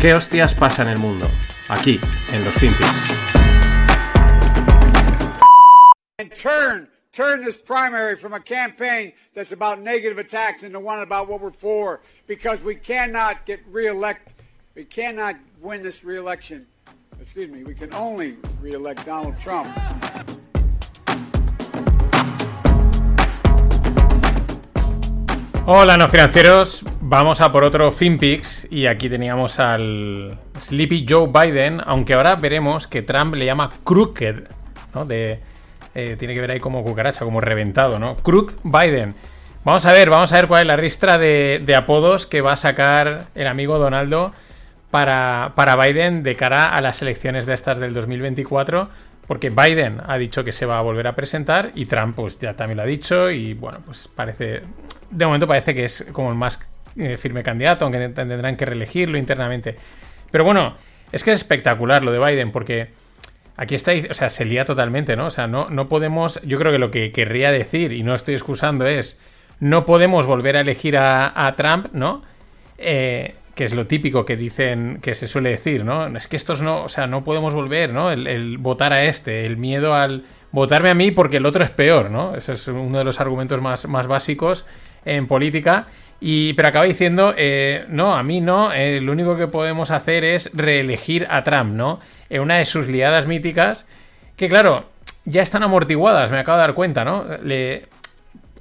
¿Qué hostias pasa en el mundo? Aquí, en los Finpics. and turn turn this primary from a campaign that's about negative attacks into one about what we're for because we cannot get reelect we cannot win this reelection excuse me we can only reelect Donald Trump Hola, no financieros. Vamos a por otro FinPix y aquí teníamos al Sleepy Joe Biden, aunque ahora veremos que Trump le llama Crooked, ¿no? De, eh, tiene que ver ahí como cucaracha, como reventado, ¿no? Crooked Biden. Vamos a ver, vamos a ver cuál es la ristra de, de apodos que va a sacar el amigo Donaldo para, para Biden de cara a las elecciones de estas del 2024. Porque Biden ha dicho que se va a volver a presentar y Trump pues ya también lo ha dicho y bueno, pues parece, de momento parece que es como el más eh, firme candidato, aunque tendrán que reelegirlo internamente. Pero bueno, es que es espectacular lo de Biden porque aquí está, o sea, se lía totalmente, ¿no? O sea, no, no podemos, yo creo que lo que querría decir, y no estoy excusando, es, no podemos volver a elegir a, a Trump, ¿no? Eh, que es lo típico que dicen, que se suele decir, ¿no? Es que estos no, o sea, no podemos volver, ¿no? El, el, votar a este, el miedo al votarme a mí porque el otro es peor, ¿no? Ese es uno de los argumentos más, más básicos en política. Y, pero acaba diciendo, eh, no, a mí no, eh, lo único que podemos hacer es reelegir a Trump, ¿no? En una de sus liadas míticas, que claro, ya están amortiguadas, me acabo de dar cuenta, ¿no? Le,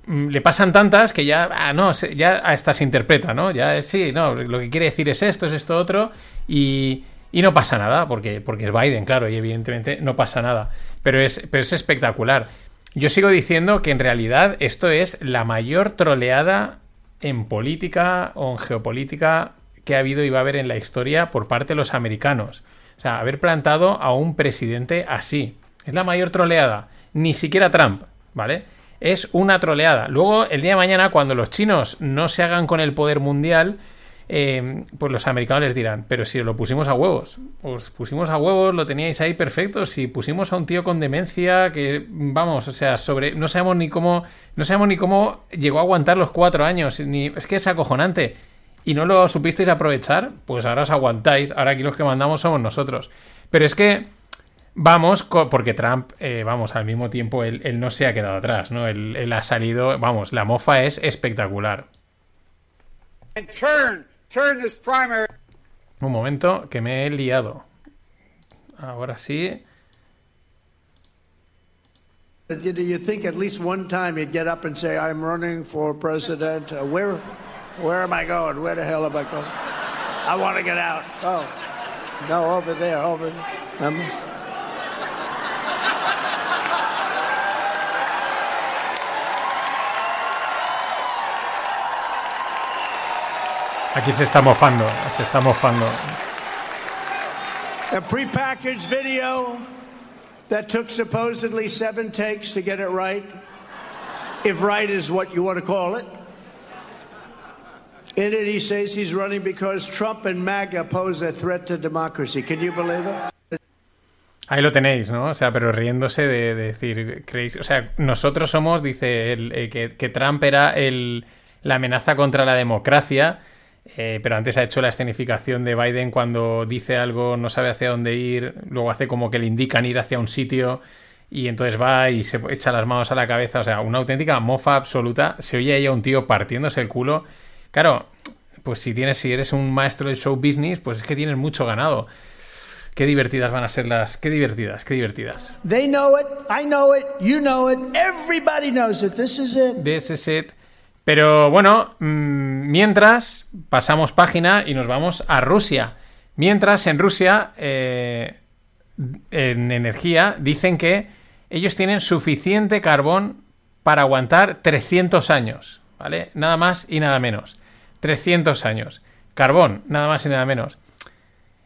le pasan tantas que ya, ah, no, ya hasta se interpreta, ¿no? Ya sí, no, lo que quiere decir es esto, es esto otro, y, y no pasa nada, porque, porque es Biden, claro, y evidentemente no pasa nada. Pero es, pero es espectacular. Yo sigo diciendo que en realidad esto es la mayor troleada en política o en geopolítica que ha habido y va a haber en la historia por parte de los americanos. O sea, haber plantado a un presidente así. Es la mayor troleada. Ni siquiera Trump, ¿vale? Es una troleada. Luego, el día de mañana, cuando los chinos no se hagan con el poder mundial, eh, pues los americanos les dirán, pero si lo pusimos a huevos, os pusimos a huevos, lo teníais ahí perfecto, si pusimos a un tío con demencia que, vamos, o sea, sobre, no sabemos ni cómo, no sabemos ni cómo llegó a aguantar los cuatro años, ni, es que es acojonante, y no lo supisteis aprovechar, pues ahora os aguantáis, ahora aquí los que mandamos somos nosotros, pero es que vamos, porque Trump, eh, vamos, al mismo tiempo él, no se ha quedado atrás, ¿no? Él, ha salido, vamos, la mofa es espectacular. Turn this primary Un momento, que me he liado. Ahora sí. You, you think at least one time you'd get up and say, "I'm running for president." Uh, where, where am I going? Where the hell am I going? I want to get out. Oh, no, over there, over. There. Um, Aquí se está mofando, se está mofando. A prepackaged video that took supposedly seven takes to get it right, if right is what you want to call it. In it, he says he's running because Trump and MAGA pose a threat to democracy. Can you believe it? Ahí lo tenéis, ¿no? O sea, pero riéndose de, de decir, creéis, o sea, nosotros somos, dice, el, eh, que, que, Trump era el, la amenaza contra la democracia eh, pero antes ha hecho la escenificación de Biden cuando dice algo, no sabe hacia dónde ir, luego hace como que le indican ir hacia un sitio y entonces va y se echa las manos a la cabeza. O sea, una auténtica mofa absoluta. Se oye ahí a un tío partiéndose el culo. Claro, pues si tienes, si eres un maestro del show business, pues es que tienes mucho ganado. Qué divertidas van a ser las. Qué divertidas, qué divertidas. They know it, I know it, you know it, everybody knows it. This is it. This is it. Pero bueno, mmm, mientras pasamos página y nos vamos a Rusia. Mientras en Rusia, eh, en energía, dicen que ellos tienen suficiente carbón para aguantar 300 años, ¿vale? Nada más y nada menos. 300 años. Carbón, nada más y nada menos.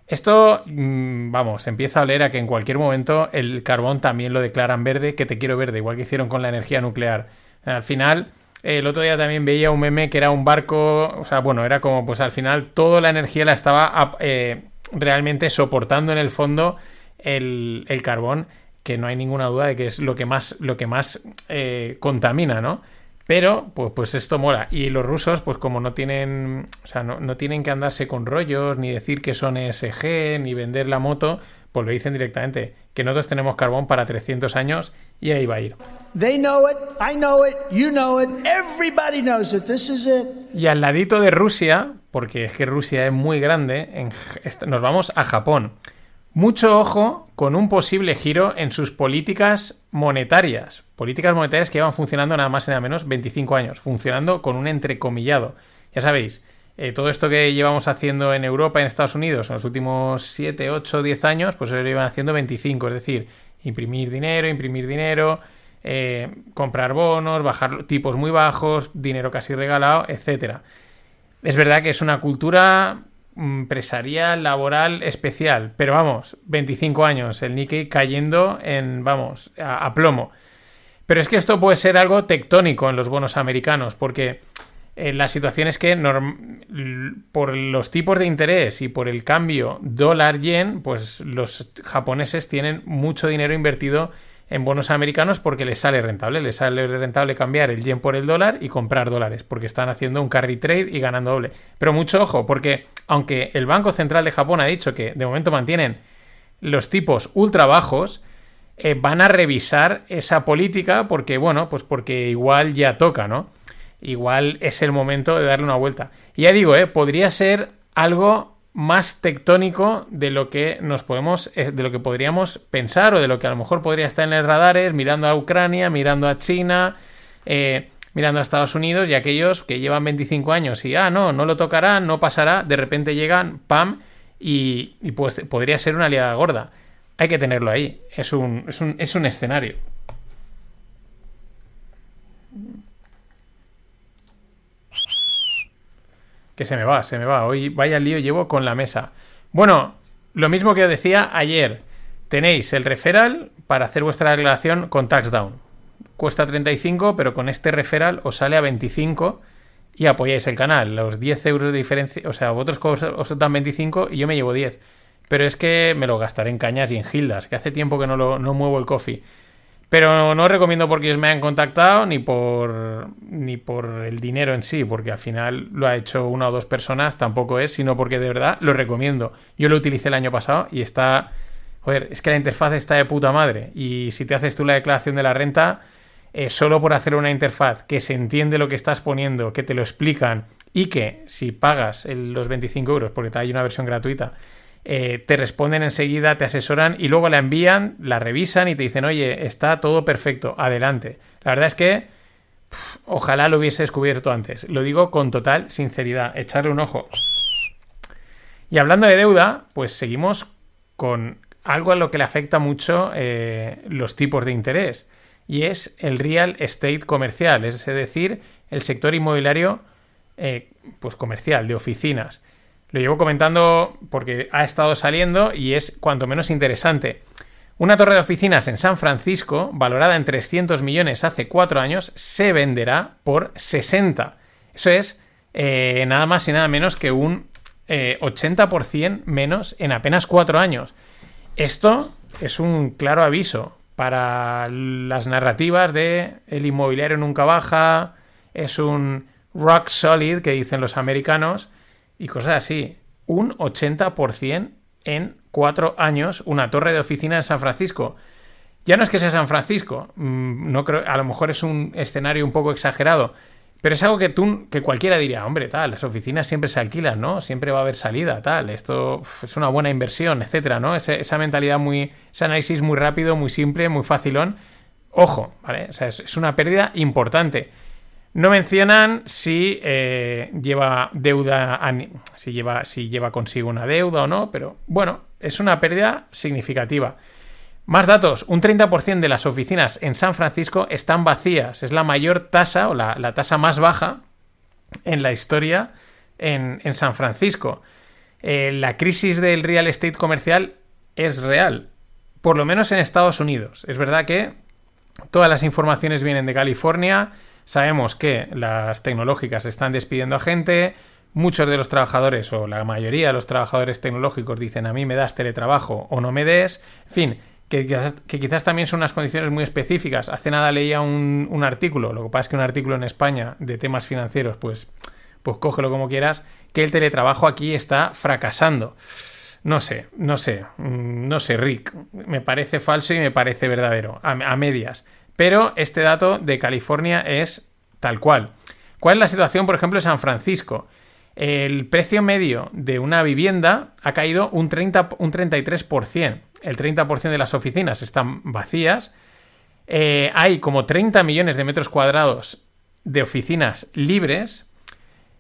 Esto, mmm, vamos, empieza a oler a que en cualquier momento el carbón también lo declaran verde, que te quiero verde, igual que hicieron con la energía nuclear. Al final, el otro día también veía un meme que era un barco, o sea, bueno, era como pues al final toda la energía la estaba eh, realmente soportando en el fondo el, el, carbón, que no hay ninguna duda de que es lo que más, lo que más eh, contamina, ¿no? Pero, pues, pues esto mola. Y los rusos, pues como no tienen, o sea, no, no tienen que andarse con rollos, ni decir que son ESG, ni vender la moto, pues lo dicen directamente, que nosotros tenemos carbón para 300 años y ahí va a ir. They know it, I know it, you know it, everybody knows it. This is it. Y al ladito de Rusia, porque es que Rusia es muy grande, en- nos vamos a Japón. Mucho ojo con un posible giro en sus políticas monetarias. Políticas monetarias que llevan funcionando nada más y nada menos 25 años, funcionando con un entrecomillado. Ya sabéis, eh, todo esto que llevamos haciendo en Europa en Estados Unidos en los últimos 7, 8, 10 años, pues lo llevan haciendo 25. Es decir, imprimir dinero, imprimir dinero, eh, comprar bonos, bajar tipos muy bajos, dinero casi regalado, etcétera. Es verdad que es una cultura mm, empresarial, laboral, especial, pero vamos, 25 años, el Nikkei cayendo en, vamos, a plomo. Pero es que esto puede ser algo tectónico en los bonos americanos, porque eh, la situación es que por los tipos de interés y por el cambio dólar-yen, pues los japoneses tienen mucho dinero invertido en bonos americanos porque les sale rentable. Les sale rentable cambiar el yen por el dólar y comprar dólares, porque están haciendo un carry trade y ganando doble. Pero mucho ojo, porque aunque el Banco Central de Japón ha dicho que de momento mantienen los tipos ultra bajos, eh, van a revisar esa política porque, bueno, pues porque igual ya toca, ¿no? Igual es el momento de darle una vuelta. Y ya digo, ¿eh? podría ser algo más tectónico de lo que nos podemos, eh, de lo que podríamos pensar o de lo que a lo mejor podría estar en los radares, mirando a Ucrania, mirando a China, eh, mirando a Estados Unidos y aquellos que llevan 25 años y, ah, no, no lo tocarán, no pasará, de repente llegan, pam, y, y pues podría ser una aliada gorda. Hay que tenerlo ahí. Es un, es un, es un escenario. Que se me va, se me va. Hoy vaya lío llevo con la mesa. Bueno, lo mismo que decía ayer. Tenéis el referral para hacer vuestra declaración con taxdown. Cuesta 35, pero con este referral os sale a 25 y apoyáis el canal. Los 10 euros de diferencia, o sea, vosotros os dan 25 y yo me llevo 10. Pero es que me lo gastaré en cañas y en gildas, que hace tiempo que no, lo, no muevo el coffee. Pero no recomiendo porque os me han contactado ni por, ni por el dinero en sí, porque al final lo ha hecho una o dos personas, tampoco es, sino porque de verdad lo recomiendo. Yo lo utilicé el año pasado y está... Joder, es que la interfaz está de puta madre. Y si te haces tú la declaración de la renta, eh, solo por hacer una interfaz que se entiende lo que estás poniendo, que te lo explican y que si pagas los 25 euros, porque hay una versión gratuita, eh, te responden enseguida, te asesoran y luego la envían, la revisan y te dicen, oye, está todo perfecto, adelante. La verdad es que ojalá lo hubiese descubierto antes. Lo digo con total sinceridad, echarle un ojo. Y hablando de deuda, pues seguimos con algo a lo que le afecta mucho eh, los tipos de interés y es el real estate comercial, es decir, el sector inmobiliario eh, pues comercial, de oficinas. Lo llevo comentando porque ha estado saliendo y es cuanto menos interesante. Una torre de oficinas en San Francisco, valorada en 300 millones hace cuatro años, se venderá por 60. Eso es eh, nada más y nada menos que un eh, 80% menos en apenas cuatro años. Esto es un claro aviso para las narrativas de el inmobiliario nunca baja, es un rock solid que dicen los americanos y cosas así. Un 80% en cuatro años una torre de oficina en San Francisco. Ya no es que sea San Francisco, mm, no creo, a lo mejor es un escenario un poco exagerado, pero es algo que tú, que cualquiera diría, hombre, tal, las oficinas siempre se alquilan, ¿no? Siempre va a haber salida, tal, esto es una buena inversión, etcétera, ¿no? Ese- esa mentalidad muy, ese análisis muy rápido, muy simple, muy facilón. Ojo, ¿vale? O sea, es una pérdida importante. No mencionan si eh, lleva deuda, si lleva, si lleva consigo una deuda o no, pero bueno, es una pérdida significativa. Más datos, un 30% de las oficinas en San Francisco están vacías. Es la mayor tasa o la, tasa más baja en la historia en, en San Francisco. Eh, la crisis del real estate comercial es real, por lo menos en Estados Unidos. Es verdad que todas las informaciones vienen de California, sabemos que las tecnológicas están despidiendo a gente, muchos de los trabajadores o la mayoría de los trabajadores tecnológicos dicen a mí me das teletrabajo o no me des, en fin, que quizás, también son unas condiciones muy específicas. Hace nada leía un, artículo, lo que pasa es que un artículo en España de temas financieros, pues, pues cógelo como quieras, que el teletrabajo aquí está fracasando. No sé, no sé, mm, no sé, Rick. Me parece falso y me parece verdadero, a medias. Pero este dato de California es tal cual. ¿Cuál es la situación, por ejemplo, en San Francisco? El precio medio de una vivienda ha caído un, 30, un 33%. El 30% de las oficinas están vacías. Eh, hay como 30 millones de metros cuadrados de oficinas libres.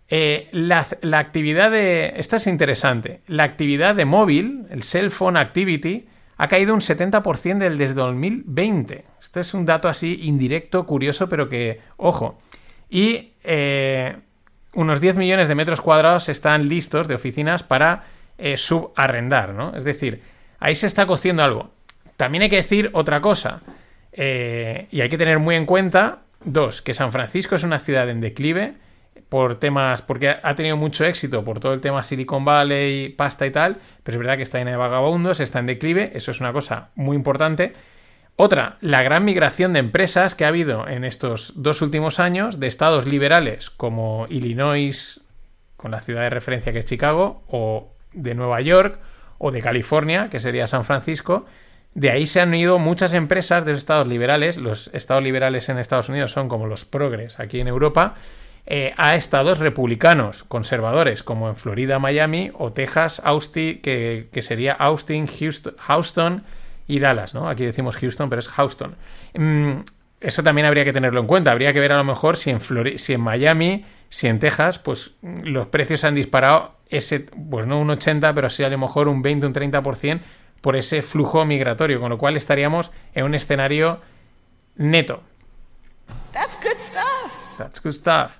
Eh, la, la, actividad de... Esta es interesante. La actividad de móvil, el cell phone activity, ha caído un 70% del, desde 2020. Esto es un dato así indirecto, curioso, pero que, ojo. Y eh, unos 10 millones de metros cuadrados están listos de oficinas para eh, subarrendar, ¿no? Es decir, ahí se está cociendo algo. También hay que decir otra cosa. Eh, y hay que tener muy en cuenta, dos, que San Francisco es una ciudad en declive por temas, porque ha tenido mucho éxito por todo el tema Silicon Valley, pasta y tal, pero es verdad que está en de vagabundos, está en declive, eso es una cosa muy importante. Otra, la gran migración de empresas que ha habido en estos dos últimos años de estados liberales como Illinois, con la ciudad de referencia que es Chicago, o de Nueva York, o de California, que sería San Francisco. De ahí se han ido muchas empresas de los estados liberales. Los estados liberales en Estados Unidos son como los progres aquí en Europa eh, a estados republicanos, conservadores, como en Florida, Miami o Texas, Austin, que, que sería Austin, Houston, Houston, y Dallas, ¿no? Aquí decimos Houston, pero es Houston. Mm, eso también habría que tenerlo en cuenta. Habría que ver a lo mejor si en, si en Miami, si en Texas, pues los precios han disparado ese, pues no un 80, pero sí a lo mejor un 20, un 30% por ese flujo migratorio, con lo cual estaríamos en un escenario neto. That's good stuff. That's good stuff.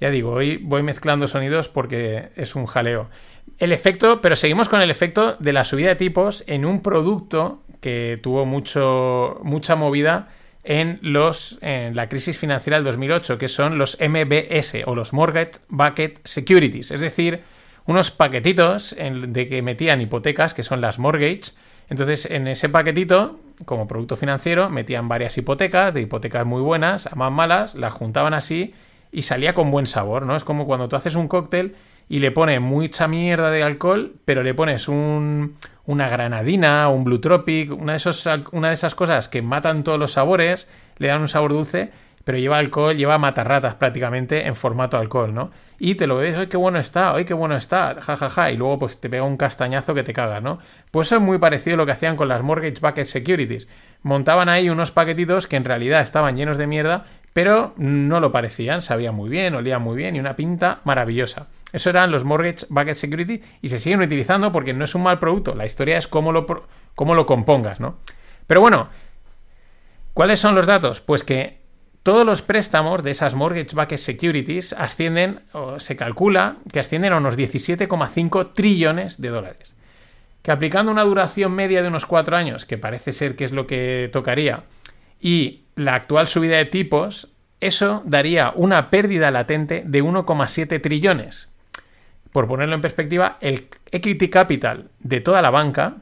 Ya digo, hoy voy mezclando sonidos porque es un jaleo. El efecto, pero seguimos con el efecto de la subida de tipos en un producto que tuvo mucho, mucha movida en, los, en la crisis financiera del 2008, que son los MBS o los Mortgage Bucket Securities, es decir, unos paquetitos de que metían hipotecas, que son las mortgage. Entonces, en ese paquetito, como producto financiero, metían varias hipotecas, de hipotecas muy buenas a más malas, las juntaban así y salía con buen sabor, ¿no? Es como cuando tú haces un cóctel y le pones mucha mierda de alcohol, pero le pones un, una granadina, un Blue Tropic, una de, esos, una de esas cosas que matan todos los sabores, le dan un sabor dulce, pero lleva alcohol, lleva matarratas prácticamente en formato alcohol, ¿no? Y te lo ves, ¡ay, qué bueno está! ¡ay, qué bueno está! Ja, ja, ja. Y luego pues te pega un castañazo que te caga, ¿no? Pues eso es muy parecido a lo que hacían con las Mortgage Bucket Securities. Montaban ahí unos paquetitos que en realidad estaban llenos de mierda, pero no lo parecían, sabían muy bien, olían muy bien y una pinta maravillosa. Eso eran los Mortgage Bucket Security y se siguen utilizando porque no es un mal producto, la historia es cómo lo, cómo lo compongas, ¿no? Pero bueno, ¿cuáles son los datos? Pues que todos los préstamos de esas Mortgage Bucket Securities ascienden, o se calcula que ascienden a unos 17,5 trillones de dólares. Que aplicando una duración media de unos 4 años, que parece ser que es lo que tocaría, y la actual subida de tipos, eso daría una pérdida latente de 1,7 trillones. Por ponerlo en perspectiva, el equity capital de toda la banca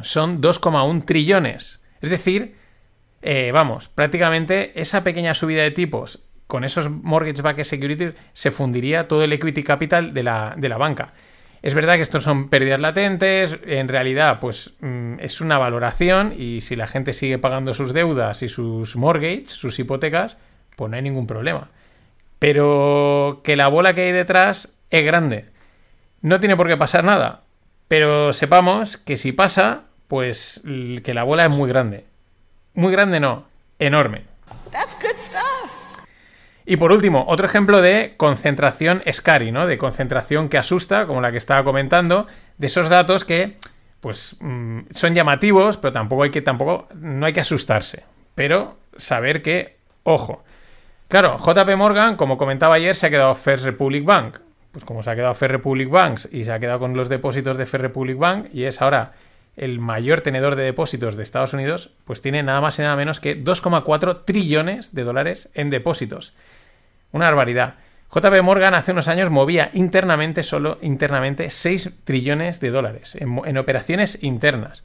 son 2,1 trillones. Es decir, eh, vamos, prácticamente esa pequeña subida de tipos con esos mortgage backed securities se fundiría todo el equity capital de la, de la banca. Es verdad que estos son pérdidas latentes, en realidad pues mm, es una valoración y si la gente sigue pagando sus deudas y sus mortgages, sus hipotecas, pues no hay ningún problema. Pero que la bola que hay detrás es grande. No tiene por qué pasar nada, pero sepamos que si pasa, pues que la bola es muy grande. Muy grande no, enorme. Y por último, otro ejemplo de concentración scary, ¿no? De concentración que asusta, como la que estaba comentando, de esos datos que, pues, mm, son llamativos, pero tampoco hay que, tampoco, no hay que asustarse. Pero saber que, ojo. Claro, JP Morgan, como comentaba ayer, se ha quedado First Republic Bank. Pues como se ha quedado First Republic Banks y se ha quedado con los depósitos de First Republic Bank y es ahora el mayor tenedor de depósitos de Estados Unidos, pues tiene nada más y nada menos que 2,4 trillones de dólares en depósitos. Una barbaridad. JP Morgan hace unos años movía internamente, solo internamente, 6 trillones de dólares en, operaciones internas.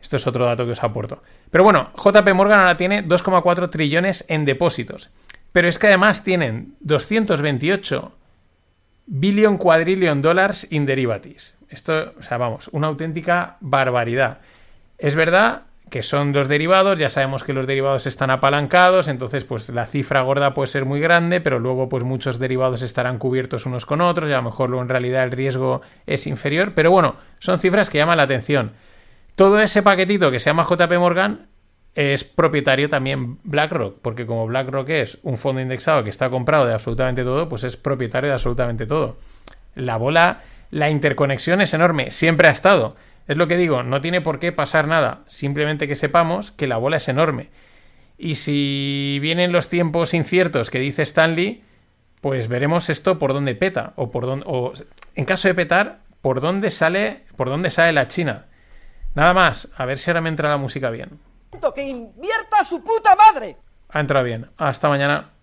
Esto es otro dato que os aporto. Pero bueno, JP Morgan ahora tiene 2,4 trillones en depósitos. Pero es que además tienen 228 billion quadrillion dollars in derivatives. Esto, o sea, vamos, una auténtica barbaridad. Es verdad que son dos derivados, ya sabemos que los derivados están apalancados, entonces pues la cifra gorda puede ser muy grande, pero luego pues muchos derivados estarán cubiertos unos con otros y a lo mejor luego en realidad el riesgo es inferior, pero bueno, son cifras que llaman la atención. Todo ese paquetito que se llama JP Morgan es propietario también BlackRock, porque como BlackRock es un fondo indexado que está comprado de absolutamente todo, pues es propietario de absolutamente todo. La bola, la interconexión es enorme, siempre ha estado. Es lo que digo, no tiene por qué pasar nada, simplemente que sepamos que la bola es enorme. Y si vienen los tiempos inciertos que dice Stanley, pues veremos esto por dónde peta, o por dónde, o en caso de petar, por dónde sale, por dónde sale la China. Nada más, a ver si ahora me entra la música bien. ¡Que invierta su puta madre! Ha entrado bien. Hasta mañana.